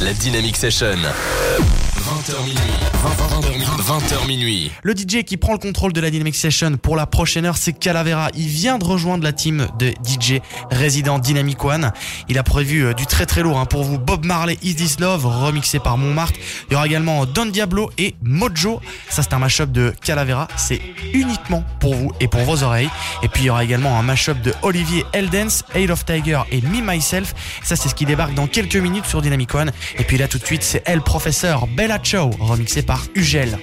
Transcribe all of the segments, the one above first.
La Dynamic Session. 20h minuit. 20h minuit. Le DJ qui prend le contrôle de la Dynamic Session pour la prochaine heure, c'est Calavera. Il vient de rejoindre la team de DJ résident Dynamic One. Il a prévu euh, du très très lourd hein, pour vous. Bob Marley, Is This Love, remixé par Montmartre. Il y aura également Don Diablo et Mojo. Ça, c'est un mashup de Calavera. C'est uniquement pour vous et pour vos oreilles. Et puis, il y aura également un mashup de Olivier Eldens, Aid of Tiger et Me Myself. Ça, c'est ce qui débarque dans quelques minutes sur Dynamic One. Et puis là, tout de suite, c'est El Professeur Bella Ciao, remixé par Ugel.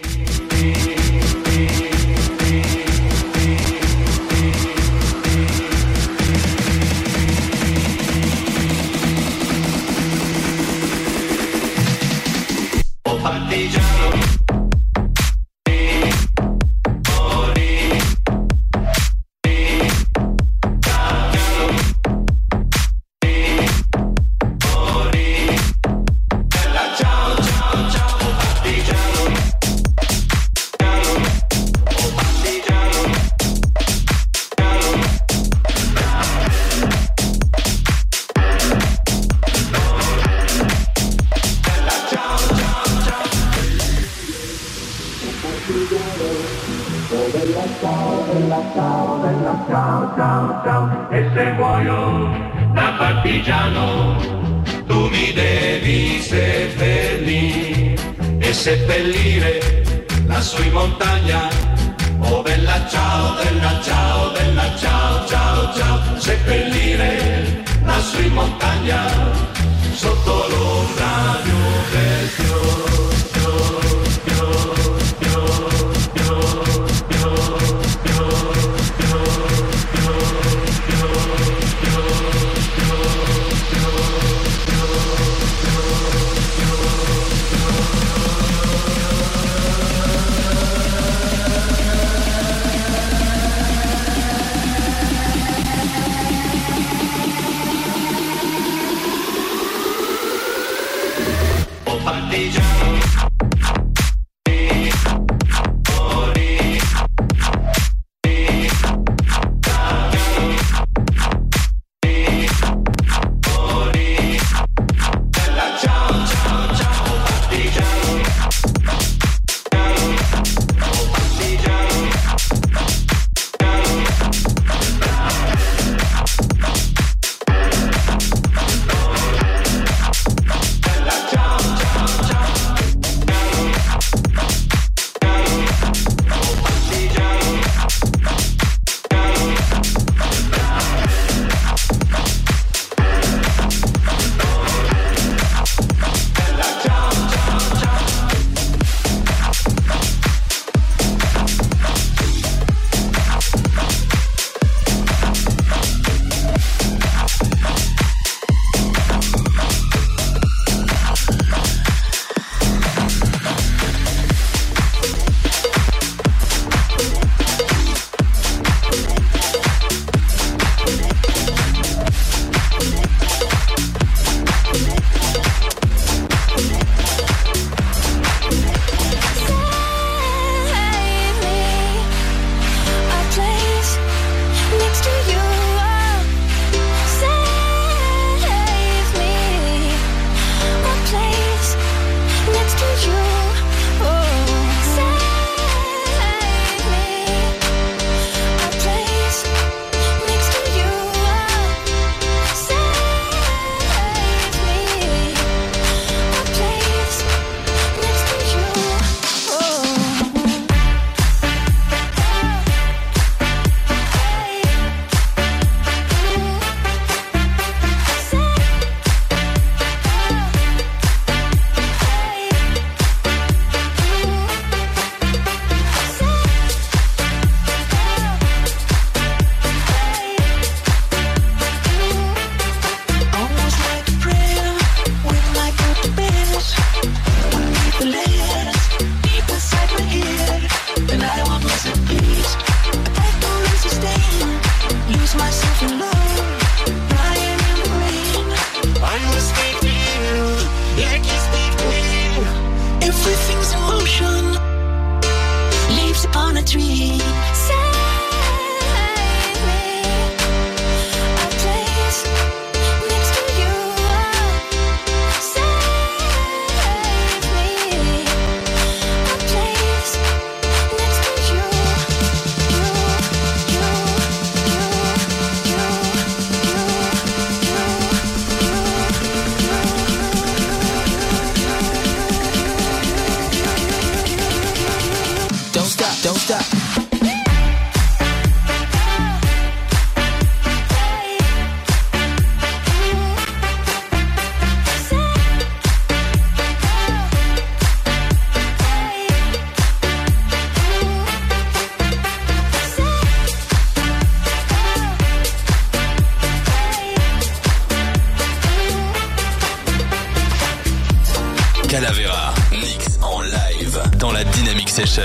se peli dans la Dynamic Session.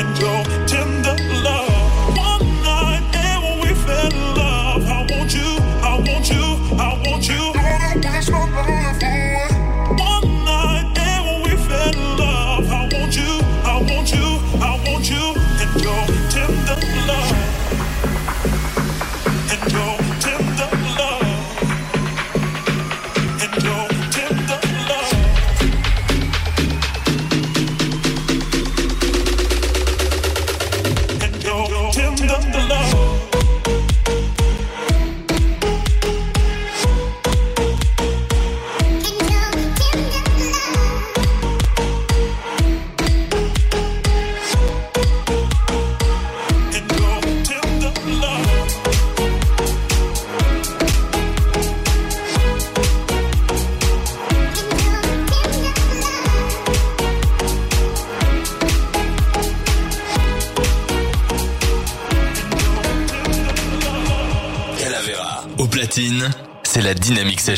And your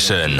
Session.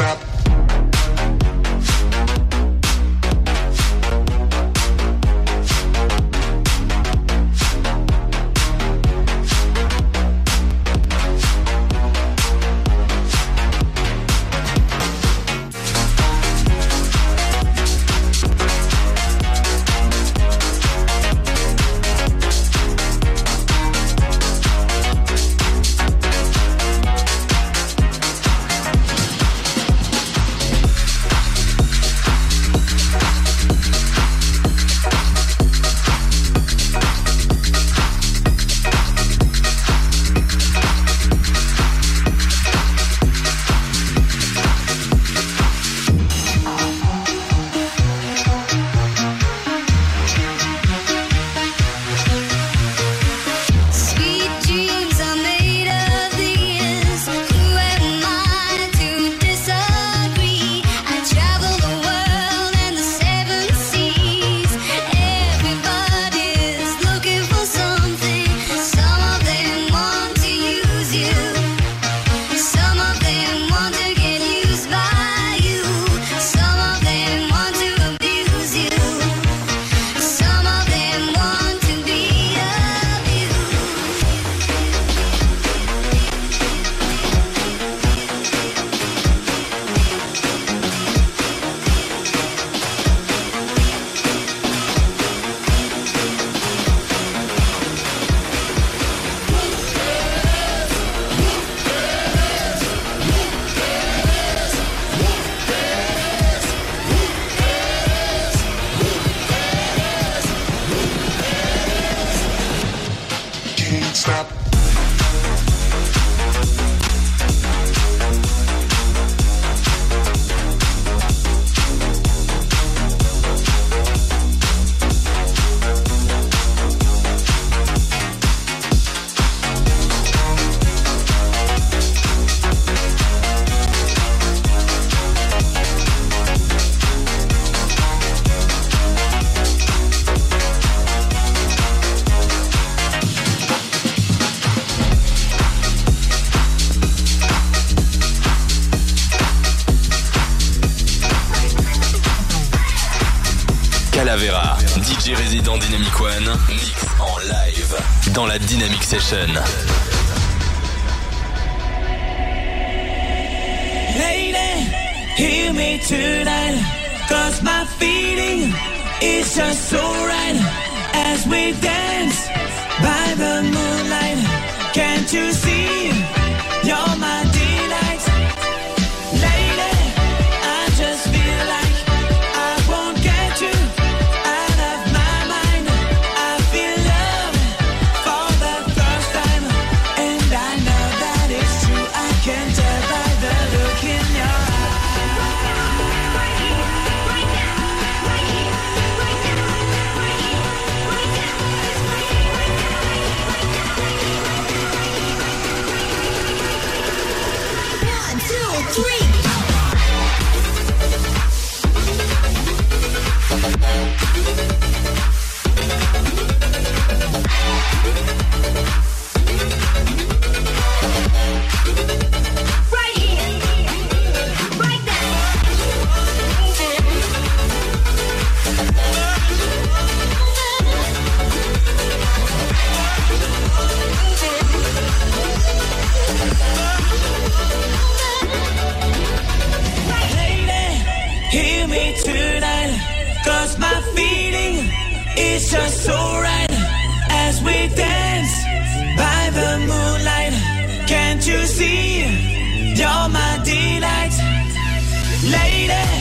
stop. stop. Session. Lady, hear me tonight. Cause my feeling is just so right. As we dance by the moonlight. Can't you see? You're my lady.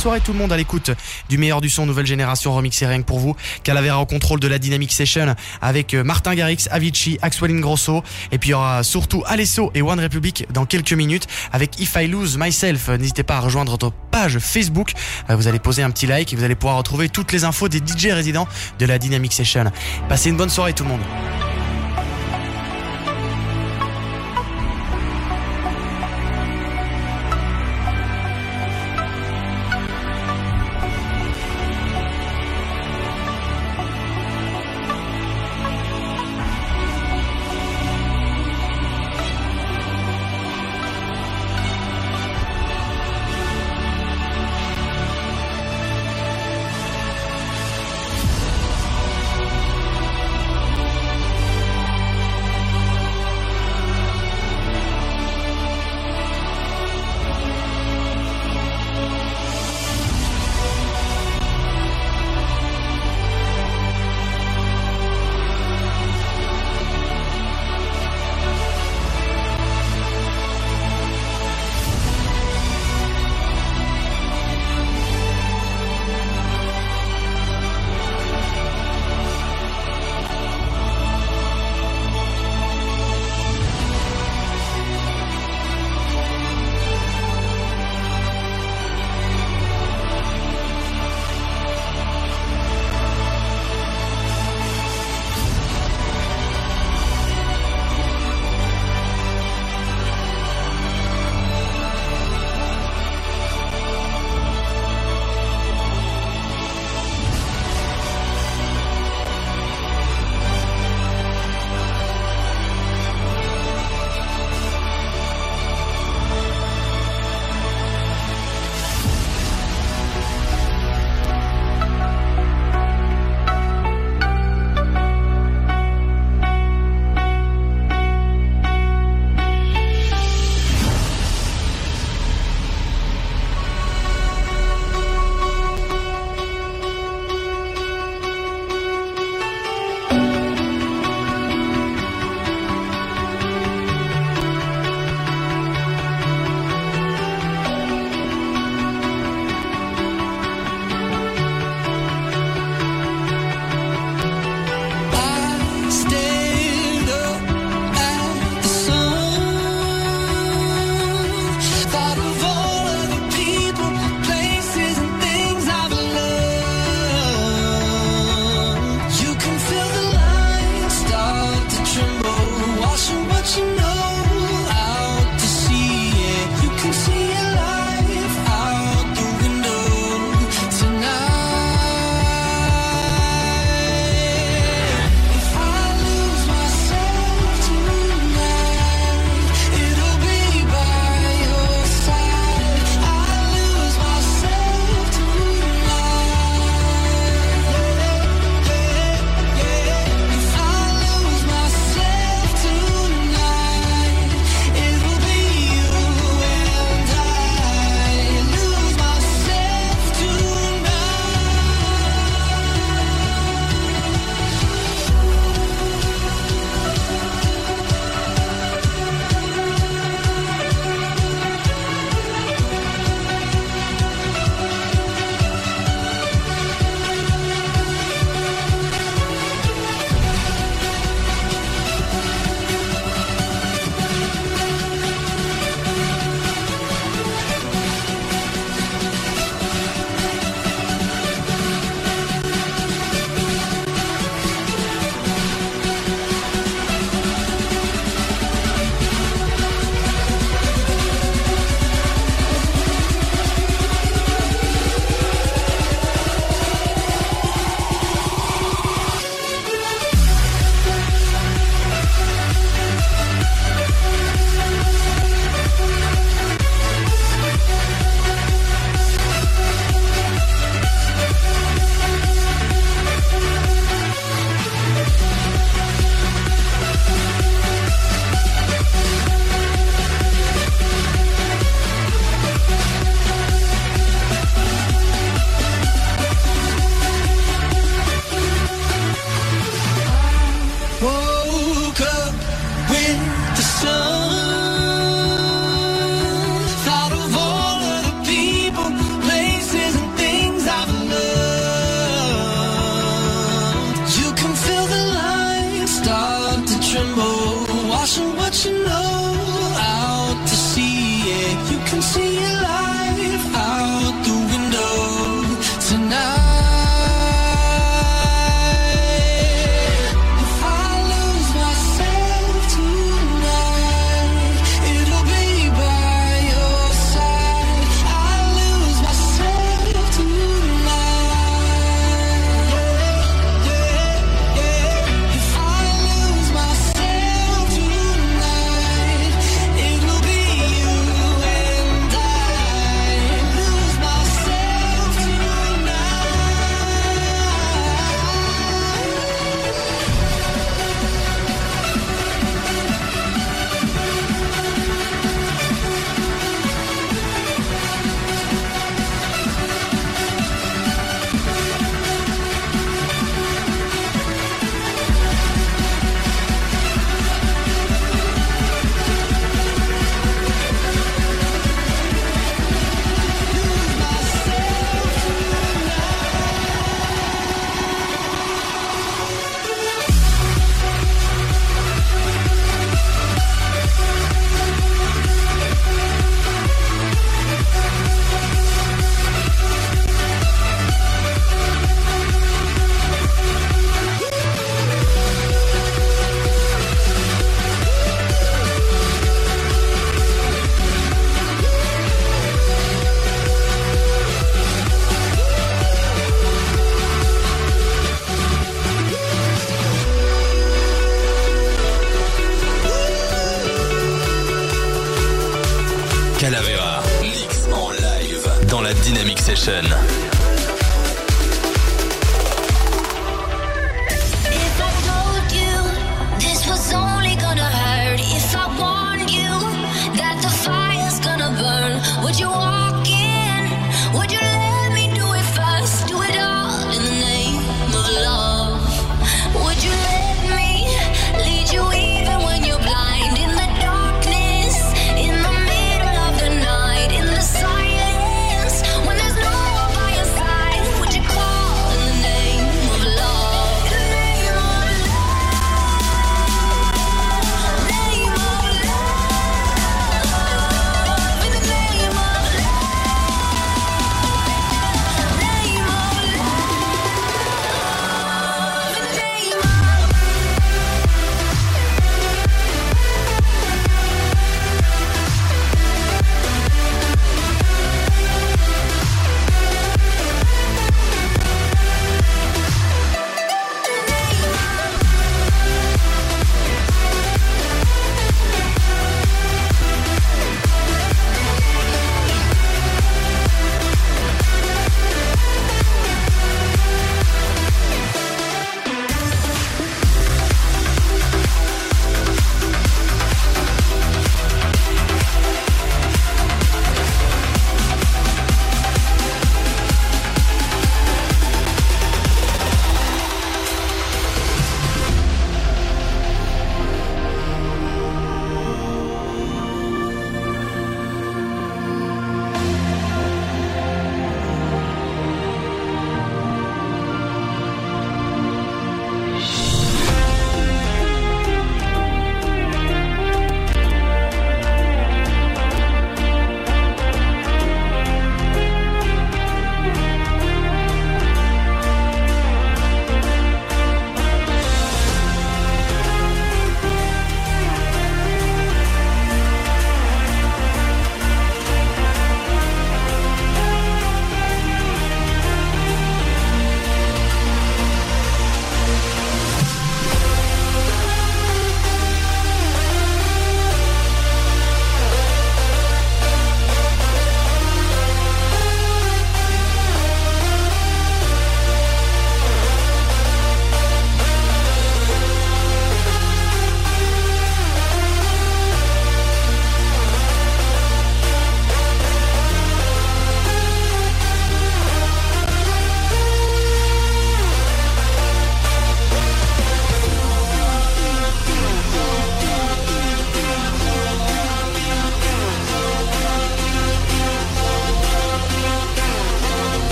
Soirée tout le monde à l'écoute du meilleur du son nouvelle génération remixé rien que pour vous. Calavera au contrôle de la Dynamic Session avec euh, Martin Garrix, Avicii, Axwell Ingrosso et puis il y aura surtout Alesso et One Republic dans quelques minutes avec If I Lose Myself. N'hésitez pas à rejoindre notre page Facebook. Euh, Vous allez poser un petit like et vous allez pouvoir retrouver toutes les infos des DJ résidents de la Dynamic Session. Passez une bonne soirée tout le monde.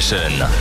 Session.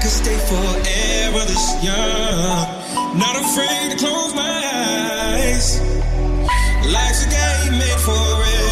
could stay forever this young. Not afraid to close my eyes. Life's a game made for it.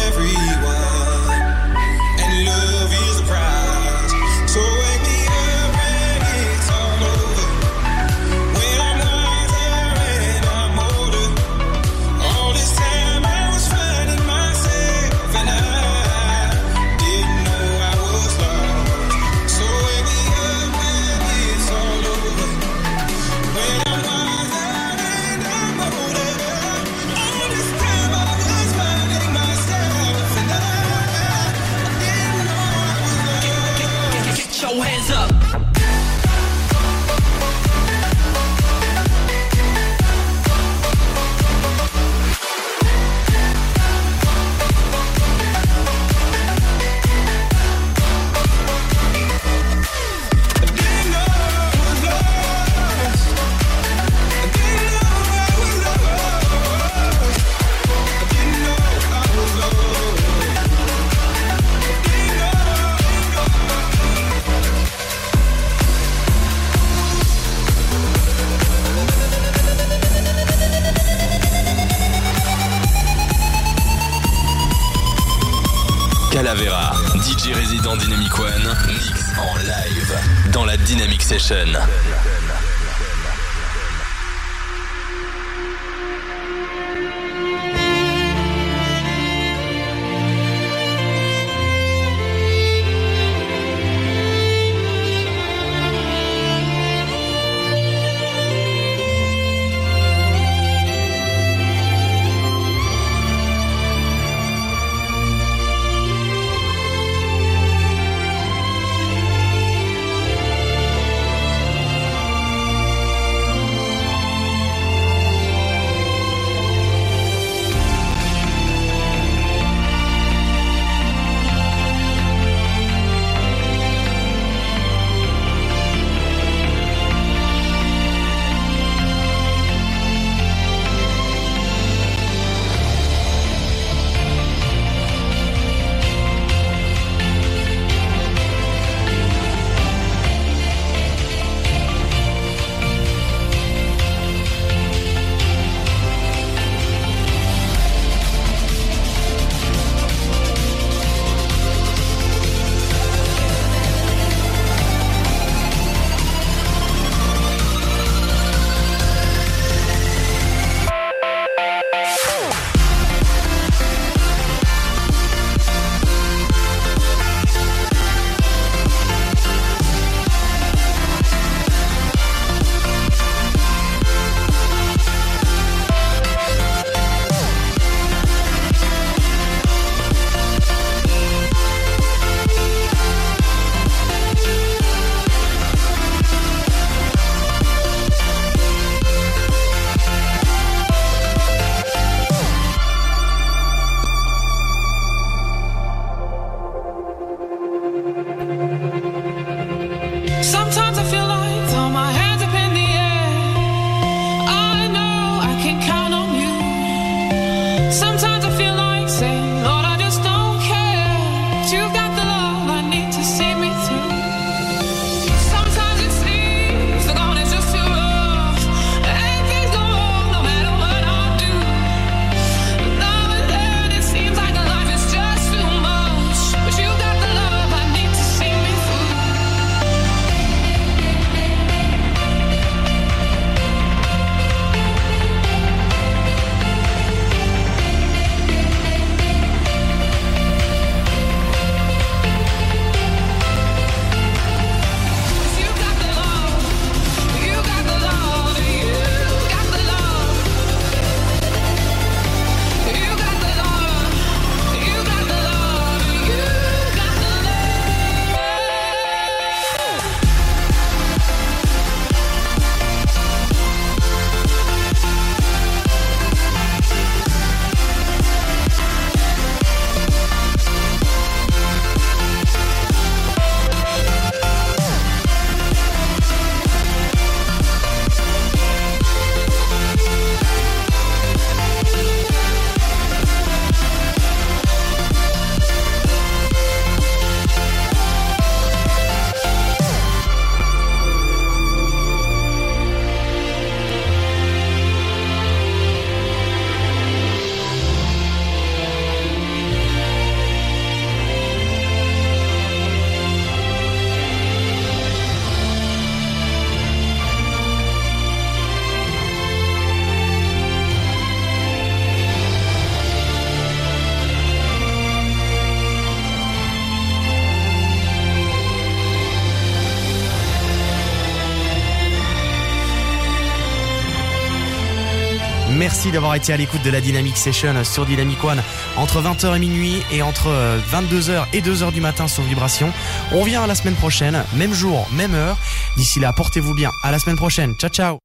Été à l'écoute de la Dynamic Session sur Dynamic One entre 20h et minuit et entre 22h et 2h du matin sur Vibration. On revient à la semaine prochaine, même jour, même heure. D'ici là, portez-vous bien. À la semaine prochaine. Ciao, ciao.